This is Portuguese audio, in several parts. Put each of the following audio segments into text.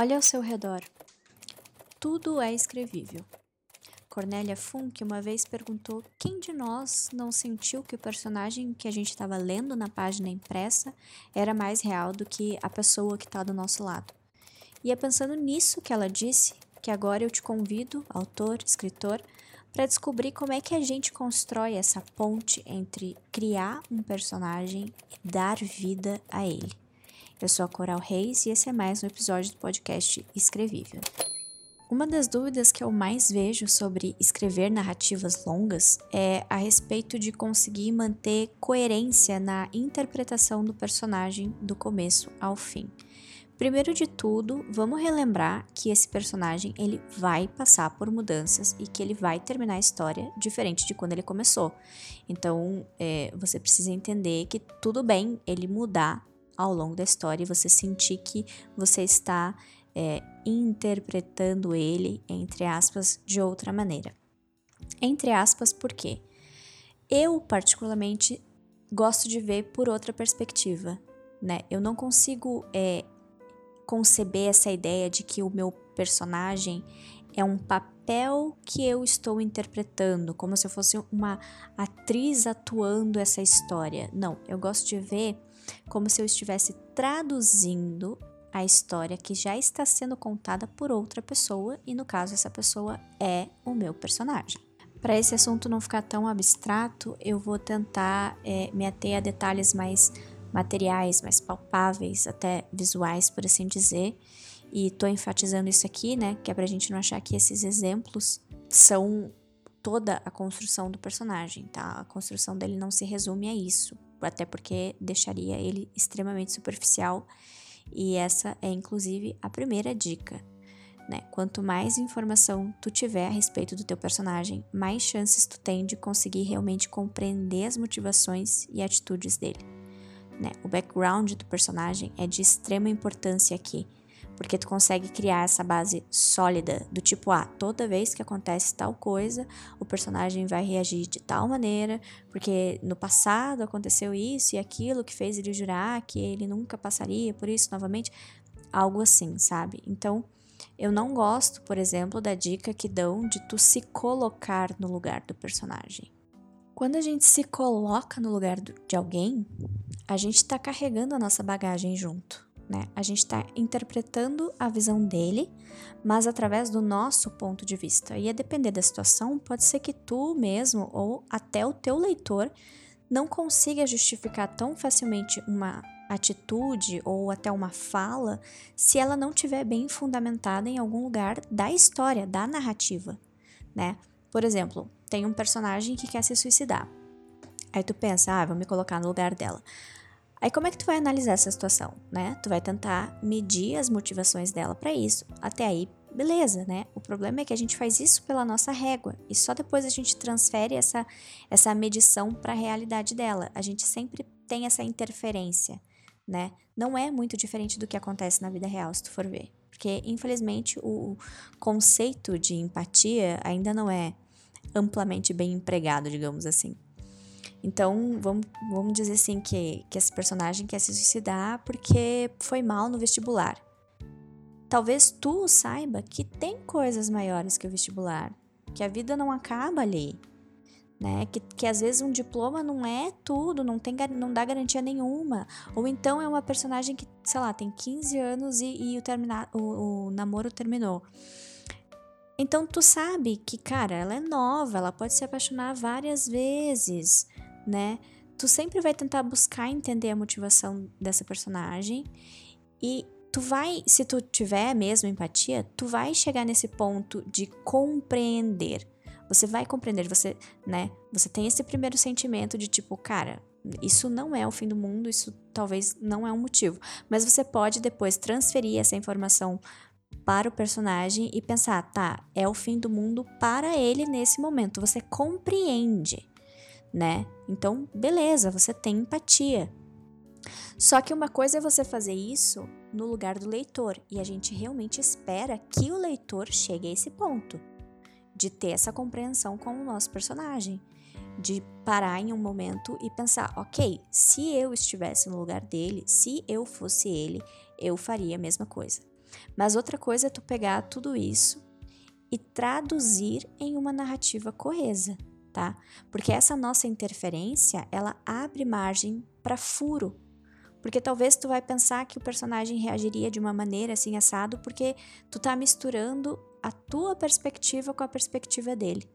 Olha ao seu redor. Tudo é escrevível. Cornélia Funk uma vez perguntou quem de nós não sentiu que o personagem que a gente estava lendo na página impressa era mais real do que a pessoa que está do nosso lado. E é pensando nisso que ela disse que agora eu te convido, autor, escritor, para descobrir como é que a gente constrói essa ponte entre criar um personagem e dar vida a ele. Eu sou a Coral Reis e esse é mais um episódio do podcast Escrevível. Uma das dúvidas que eu mais vejo sobre escrever narrativas longas é a respeito de conseguir manter coerência na interpretação do personagem do começo ao fim. Primeiro de tudo, vamos relembrar que esse personagem ele vai passar por mudanças e que ele vai terminar a história diferente de quando ele começou. Então, é, você precisa entender que tudo bem ele mudar ao longo da história e você sentir que você está é, interpretando ele, entre aspas, de outra maneira. Entre aspas, por quê? Eu, particularmente, gosto de ver por outra perspectiva, né? Eu não consigo é, conceber essa ideia de que o meu personagem é um papel que eu estou interpretando, como se eu fosse uma atriz atuando essa história. Não, eu gosto de ver como se eu estivesse traduzindo a história que já está sendo contada por outra pessoa, e no caso, essa pessoa é o meu personagem. Para esse assunto não ficar tão abstrato, eu vou tentar é, me ater a detalhes mais materiais, mais palpáveis, até visuais, por assim dizer. E tô enfatizando isso aqui, né? Que é pra gente não achar que esses exemplos são toda a construção do personagem, tá? A construção dele não se resume a isso até porque deixaria ele extremamente superficial. E essa é inclusive a primeira dica. Né? Quanto mais informação tu tiver a respeito do teu personagem, mais chances tu tem de conseguir realmente compreender as motivações e atitudes dele. Né? O background do personagem é de extrema importância aqui, porque tu consegue criar essa base sólida do tipo, ah, toda vez que acontece tal coisa, o personagem vai reagir de tal maneira, porque no passado aconteceu isso e aquilo que fez ele jurar que ele nunca passaria por isso novamente, algo assim, sabe? Então, eu não gosto, por exemplo, da dica que dão de tu se colocar no lugar do personagem. Quando a gente se coloca no lugar de alguém, a gente está carregando a nossa bagagem junto né? A gente está interpretando a visão dele, mas através do nosso ponto de vista. E a depender da situação, pode ser que tu mesmo ou até o teu leitor não consiga justificar tão facilmente uma atitude ou até uma fala se ela não tiver bem fundamentada em algum lugar da história, da narrativa, né? Por exemplo, tem um personagem que quer se suicidar. Aí tu pensa, ah, vou me colocar no lugar dela. Aí como é que tu vai analisar essa situação, né? Tu vai tentar medir as motivações dela para isso. Até aí, beleza, né? O problema é que a gente faz isso pela nossa régua e só depois a gente transfere essa essa medição para a realidade dela. A gente sempre tem essa interferência, né? Não é muito diferente do que acontece na vida real, se tu for ver. Porque, infelizmente, o conceito de empatia ainda não é amplamente bem empregado, digamos assim. Então, vamos, vamos dizer assim que, que esse personagem quer se suicidar porque foi mal no vestibular. Talvez tu saiba que tem coisas maiores que o vestibular, que a vida não acaba ali, né? Que, que às vezes um diploma não é tudo, não, tem, não dá garantia nenhuma. Ou então é uma personagem que, sei lá, tem 15 anos e, e o, terminar, o, o namoro terminou. Então tu sabe que, cara, ela é nova, ela pode se apaixonar várias vezes né? Tu sempre vai tentar buscar entender a motivação dessa personagem e tu vai, se tu tiver mesmo empatia, tu vai chegar nesse ponto de compreender. Você vai compreender, você, né? Você tem esse primeiro sentimento de tipo, cara, isso não é o fim do mundo, isso talvez não é um motivo. Mas você pode depois transferir essa informação para o personagem e pensar, tá, é o fim do mundo para ele nesse momento. Você compreende né? Então, beleza, você tem empatia. Só que uma coisa é você fazer isso no lugar do leitor, e a gente realmente espera que o leitor chegue a esse ponto de ter essa compreensão com o nosso personagem, de parar em um momento e pensar, ok, se eu estivesse no lugar dele, se eu fosse ele, eu faria a mesma coisa. Mas outra coisa é tu pegar tudo isso e traduzir em uma narrativa coesa, tá? Porque essa nossa interferência, ela abre margem para furo. Porque talvez tu vai pensar que o personagem reagiria de uma maneira assim assado, porque tu tá misturando a tua perspectiva com a perspectiva dele.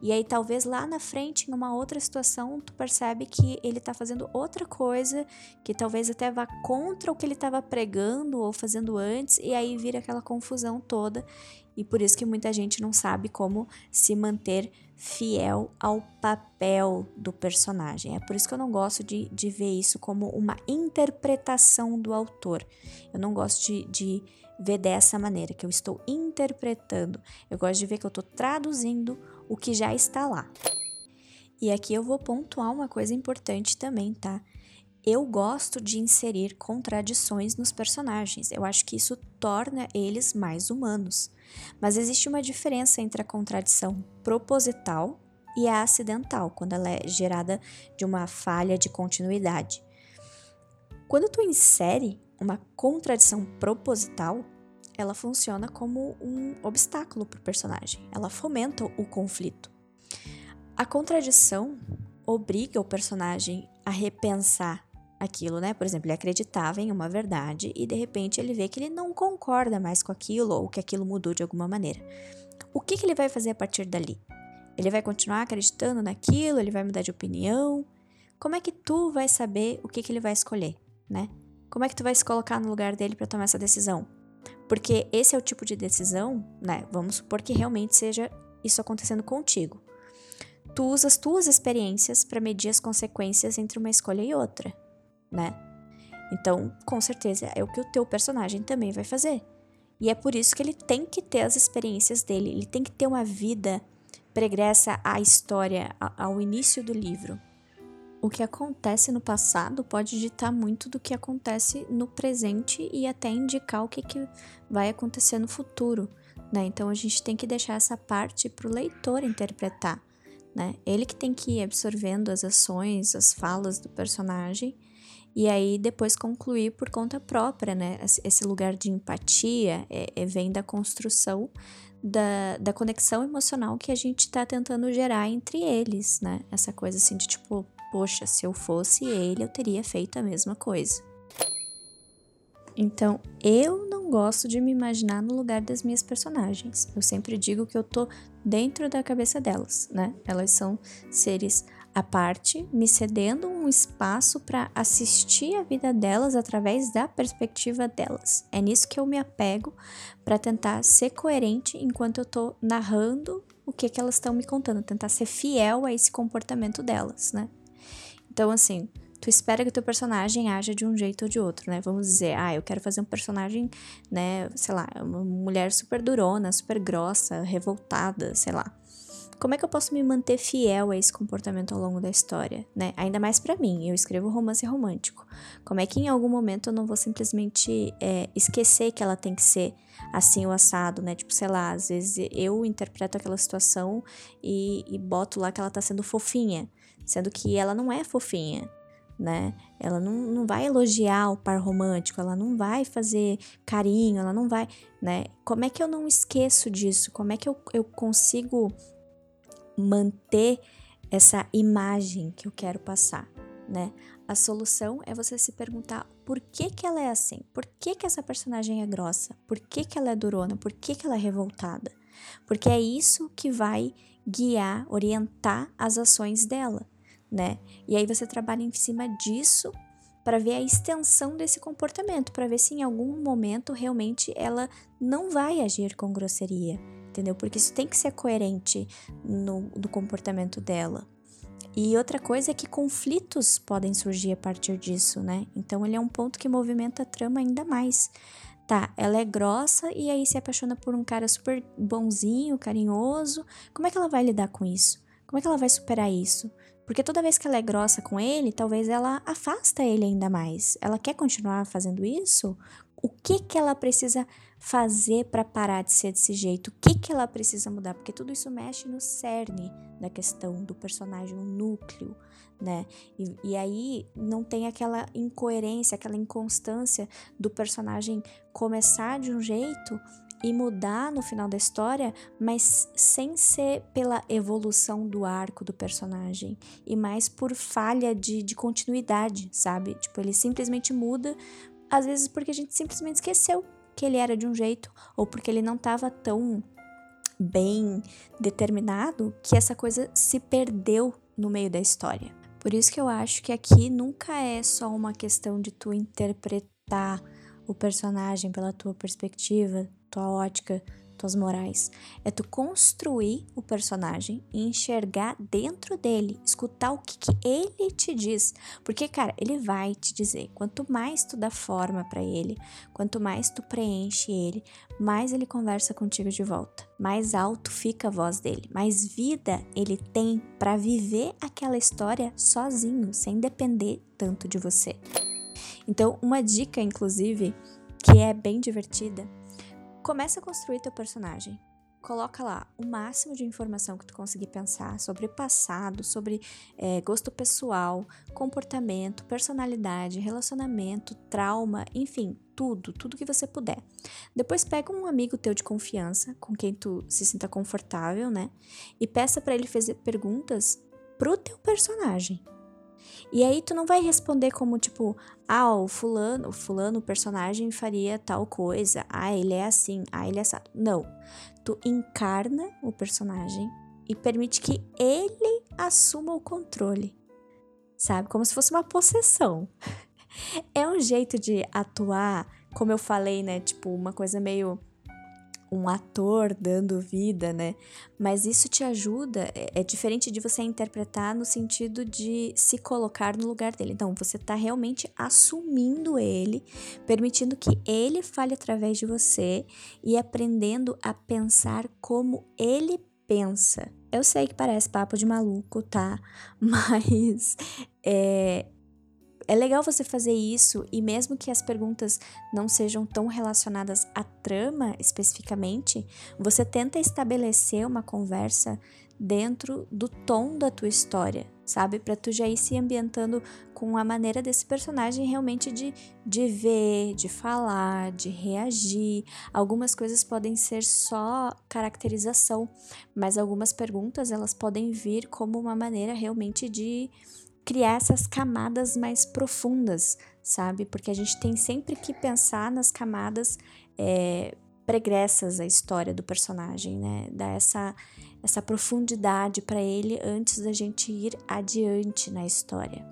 E aí talvez lá na frente, em uma outra situação, tu percebe que ele tá fazendo outra coisa, que talvez até vá contra o que ele estava pregando ou fazendo antes, e aí vira aquela confusão toda. E por isso que muita gente não sabe como se manter fiel ao papel do personagem. É por isso que eu não gosto de, de ver isso como uma interpretação do autor. Eu não gosto de, de ver dessa maneira, que eu estou interpretando. Eu gosto de ver que eu estou traduzindo o que já está lá. E aqui eu vou pontuar uma coisa importante também, tá? Eu gosto de inserir contradições nos personagens. Eu acho que isso torna eles mais humanos. Mas existe uma diferença entre a contradição proposital e a acidental, quando ela é gerada de uma falha de continuidade. Quando tu insere uma contradição proposital, ela funciona como um obstáculo para o personagem. Ela fomenta o conflito. A contradição obriga o personagem a repensar aquilo, né? Por exemplo, ele acreditava em uma verdade e de repente ele vê que ele não concorda mais com aquilo ou que aquilo mudou de alguma maneira. O que, que ele vai fazer a partir dali? Ele vai continuar acreditando naquilo? Ele vai mudar de opinião? Como é que tu vai saber o que, que ele vai escolher, né? Como é que tu vai se colocar no lugar dele para tomar essa decisão? Porque esse é o tipo de decisão, né? Vamos supor que realmente seja isso acontecendo contigo. Tu usa as tuas experiências para medir as consequências entre uma escolha e outra, né? Então, com certeza é o que o teu personagem também vai fazer. E é por isso que ele tem que ter as experiências dele, ele tem que ter uma vida pregressa à história, ao início do livro o que acontece no passado pode ditar muito do que acontece no presente e até indicar o que, que vai acontecer no futuro. Né? Então a gente tem que deixar essa parte para o leitor interpretar. Né? Ele que tem que ir absorvendo as ações, as falas do personagem e aí depois concluir por conta própria, né? Esse lugar de empatia é, é, vem da construção da, da conexão emocional que a gente está tentando gerar entre eles, né? Essa coisa assim de tipo, poxa, se eu fosse ele, eu teria feito a mesma coisa. Então, eu não gosto de me imaginar no lugar das minhas personagens. Eu sempre digo que eu tô dentro da cabeça delas, né? Elas são seres à parte, me cedendo um espaço para assistir a vida delas através da perspectiva delas. É nisso que eu me apego para tentar ser coerente enquanto eu tô narrando o que, que elas estão me contando, tentar ser fiel a esse comportamento delas, né? Então, assim, tu espera que o teu personagem haja de um jeito ou de outro, né? Vamos dizer, ah, eu quero fazer um personagem, né, sei lá, uma mulher super durona, super grossa, revoltada, sei lá. Como é que eu posso me manter fiel a esse comportamento ao longo da história, né? Ainda mais para mim, eu escrevo romance romântico. Como é que em algum momento eu não vou simplesmente é, esquecer que ela tem que ser assim o assado, né? Tipo, sei lá, às vezes eu interpreto aquela situação e, e boto lá que ela tá sendo fofinha sendo que ela não é fofinha, né? Ela não, não vai elogiar o par romântico, ela não vai fazer carinho, ela não vai, né? Como é que eu não esqueço disso? Como é que eu, eu consigo manter essa imagem que eu quero passar, né? A solução é você se perguntar por que que ela é assim? Por que que essa personagem é grossa? Por que que ela é durona? Por que que ela é revoltada? Porque é isso que vai guiar, orientar as ações dela né? E aí você trabalha em cima disso para ver a extensão desse comportamento, para ver se em algum momento realmente ela não vai agir com grosseria, entendeu? Porque isso tem que ser coerente no, no comportamento dela. E outra coisa é que conflitos podem surgir a partir disso, né? Então ele é um ponto que movimenta a trama ainda mais. Tá, ela é grossa e aí se apaixona por um cara super bonzinho, carinhoso. Como é que ela vai lidar com isso? Como é que ela vai superar isso? Porque toda vez que ela é grossa com ele, talvez ela afasta ele ainda mais. Ela quer continuar fazendo isso? O que que ela precisa fazer para parar de ser desse jeito, o que que ela precisa mudar, porque tudo isso mexe no cerne da questão do personagem, o núcleo, né? E, e aí não tem aquela incoerência, aquela inconstância do personagem começar de um jeito e mudar no final da história, mas sem ser pela evolução do arco do personagem e mais por falha de, de continuidade, sabe? Tipo, ele simplesmente muda, às vezes porque a gente simplesmente esqueceu que ele era de um jeito ou porque ele não estava tão bem determinado que essa coisa se perdeu no meio da história. Por isso que eu acho que aqui nunca é só uma questão de tu interpretar o personagem pela tua perspectiva, tua ótica, tuas morais. É tu construir o personagem e enxergar dentro dele, escutar o que, que ele te diz. Porque, cara, ele vai te dizer. Quanto mais tu dá forma para ele, quanto mais tu preenche ele, mais ele conversa contigo de volta. Mais alto fica a voz dele, mais vida ele tem para viver aquela história sozinho, sem depender tanto de você. Então, uma dica, inclusive, que é bem divertida, Começa a construir teu personagem. Coloca lá o máximo de informação que tu conseguir pensar sobre passado, sobre é, gosto pessoal, comportamento, personalidade, relacionamento, trauma, enfim, tudo, tudo que você puder. Depois pega um amigo teu de confiança, com quem tu se sinta confortável, né? E peça para ele fazer perguntas pro teu personagem. E aí tu não vai responder como tipo, ah, o fulano, o fulano, o personagem faria tal coisa. Ah, ele é assim, ah, ele é assado. Não. Tu encarna o personagem e permite que ele assuma o controle. Sabe? Como se fosse uma possessão. É um jeito de atuar, como eu falei, né? Tipo, uma coisa meio um ator dando vida, né? Mas isso te ajuda, é, é, diferente de você interpretar no sentido de se colocar no lugar dele. Então, você tá realmente assumindo ele, permitindo que ele fale através de você e aprendendo a pensar como ele pensa. Eu sei que parece papo de maluco, tá? Mas é, é legal você fazer isso e mesmo que as perguntas não sejam tão relacionadas à trama especificamente, você tenta estabelecer uma conversa dentro do tom da tua história, sabe? Para tu já ir se ambientando com a maneira desse personagem realmente de, de ver, de falar, de reagir. Algumas coisas podem ser só caracterização, mas algumas perguntas elas podem vir como uma maneira realmente de criar essas camadas mais profundas, sabe? Porque a gente tem sempre que pensar nas camadas é, pregressas à história do personagem, né? Dar essa, essa profundidade para ele antes da gente ir adiante na história.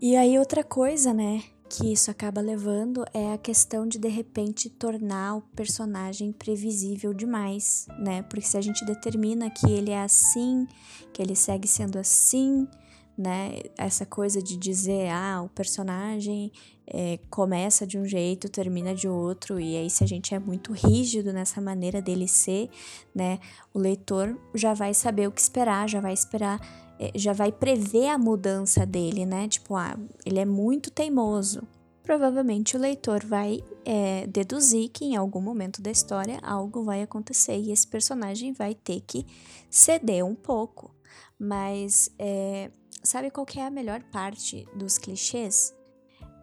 E aí, outra coisa, né? Que isso acaba levando é a questão de de repente tornar o personagem previsível demais, né? Porque se a gente determina que ele é assim, que ele segue sendo assim, né? Essa coisa de dizer, ah, o personagem é, começa de um jeito, termina de outro, e aí se a gente é muito rígido nessa maneira dele ser, né? O leitor já vai saber o que esperar, já vai esperar, é, já vai prever a mudança dele, né? Tipo, ah, ele é muito teimoso. Provavelmente o leitor vai é, deduzir que em algum momento da história algo vai acontecer e esse personagem vai ter que ceder um pouco. Mas é, sabe qual que é a melhor parte dos clichês?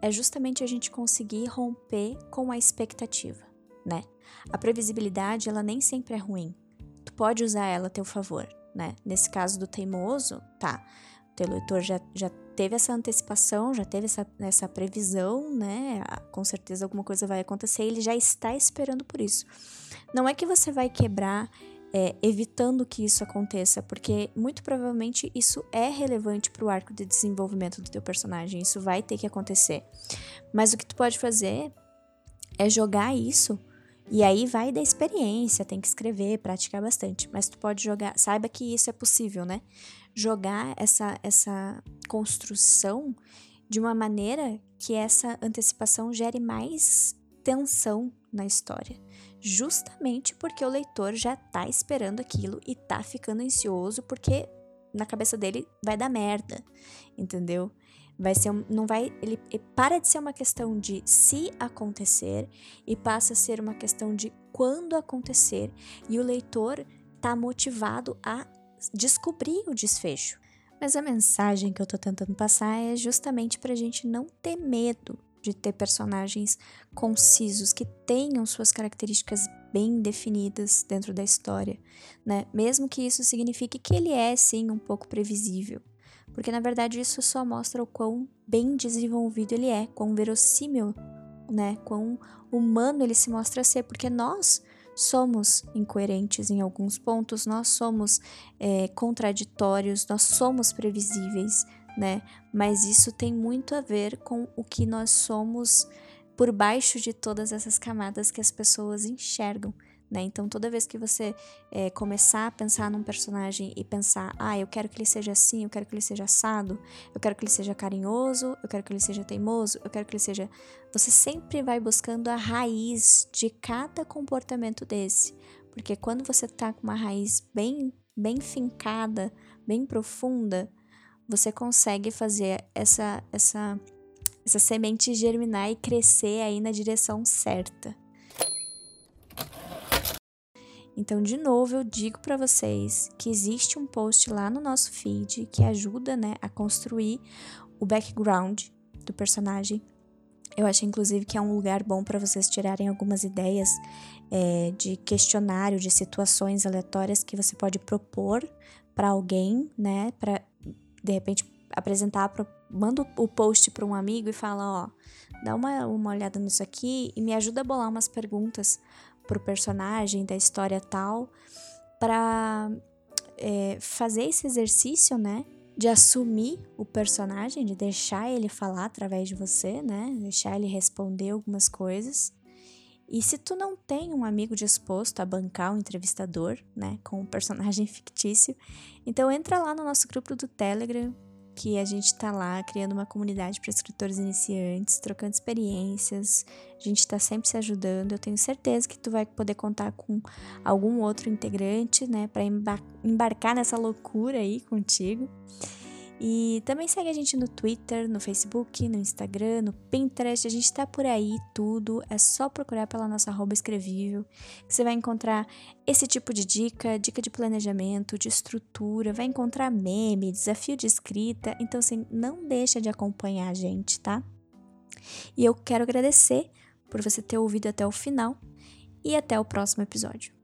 É justamente a gente conseguir romper com a expectativa, né? A previsibilidade, ela nem sempre é ruim. Tu pode usar ela a teu favor, né? Nesse caso do teimoso, tá. O teu leitor já, já teve essa antecipação, já teve essa, essa previsão, né? Com certeza alguma coisa vai acontecer, ele já está esperando por isso. Não é que você vai quebrar é, evitando que isso aconteça, porque muito provavelmente isso é relevante para o arco de desenvolvimento do teu personagem, isso vai ter que acontecer. Mas o que tu pode fazer é jogar isso e aí vai da experiência, tem que escrever, praticar bastante, mas tu pode jogar, saiba que isso é possível, né? Jogar essa essa construção de uma maneira que essa antecipação gere mais tensão na história justamente porque o leitor já tá esperando aquilo e tá ficando ansioso porque na cabeça dele vai dar merda, entendeu? vai ser não vai ele para de ser uma questão de se acontecer e passa a ser uma questão de quando acontecer e o leitor tá motivado a descobrir o desfecho. Mas a mensagem que eu tô tentando passar é justamente pra gente não ter medo de ter personagens concisos que tenham suas características bem definidas dentro da história, né? Mesmo que isso signifique que ele é sim um pouco previsível, porque na verdade isso só mostra o quão bem desenvolvido ele é, quão verossímil, né? Quão humano ele se mostra ser, porque nós somos incoerentes em alguns pontos, nós somos é, contraditórios, nós somos previsíveis, né? Mas isso tem muito a ver com o que nós somos por baixo de todas essas camadas que as pessoas enxergam. Né? Então, toda vez que você é, começar a pensar num personagem e pensar, ah, eu quero que ele seja assim, eu quero que ele seja assado, eu quero que ele seja carinhoso, eu quero que ele seja teimoso, eu quero que ele seja. Você sempre vai buscando a raiz de cada comportamento desse. Porque quando você tá com uma raiz bem, bem fincada, bem profunda, você consegue fazer essa, essa, essa semente germinar e crescer aí na direção certa. Então, de novo, eu digo para vocês que existe um post lá no nosso feed que ajuda, né, a construir o background do personagem. Eu acho, inclusive, que é um lugar bom para vocês tirarem algumas ideias é, de questionário, de situações aleatórias que você pode propor para alguém, né, para de repente apresentar, pro, manda o post para um amigo e fala, ó, dá uma, uma olhada nisso aqui e me ajuda a bolar umas perguntas pro personagem da história tal, para é, fazer esse exercício, né? De assumir o personagem, de deixar ele falar através de você, né? Deixar ele responder algumas coisas. E se tu não tem um amigo disposto a bancar o um entrevistador, né, com um personagem fictício, então entra lá no nosso grupo do Telegram, que a gente tá lá criando uma comunidade para escritores iniciantes, trocando experiências. A gente tá sempre se ajudando. Eu tenho certeza que tu vai poder contar com algum outro integrante, né, para embarcar nessa loucura aí contigo. E também segue a gente no Twitter, no Facebook, no Instagram, no Pinterest. A gente tá por aí tudo. É só procurar pela nossa arroba escrevível. Você vai encontrar esse tipo de dica, dica de planejamento, de estrutura, vai encontrar meme, desafio de escrita. Então, assim, não deixa de acompanhar a gente, tá? E eu quero agradecer por você ter ouvido até o final e até o próximo episódio.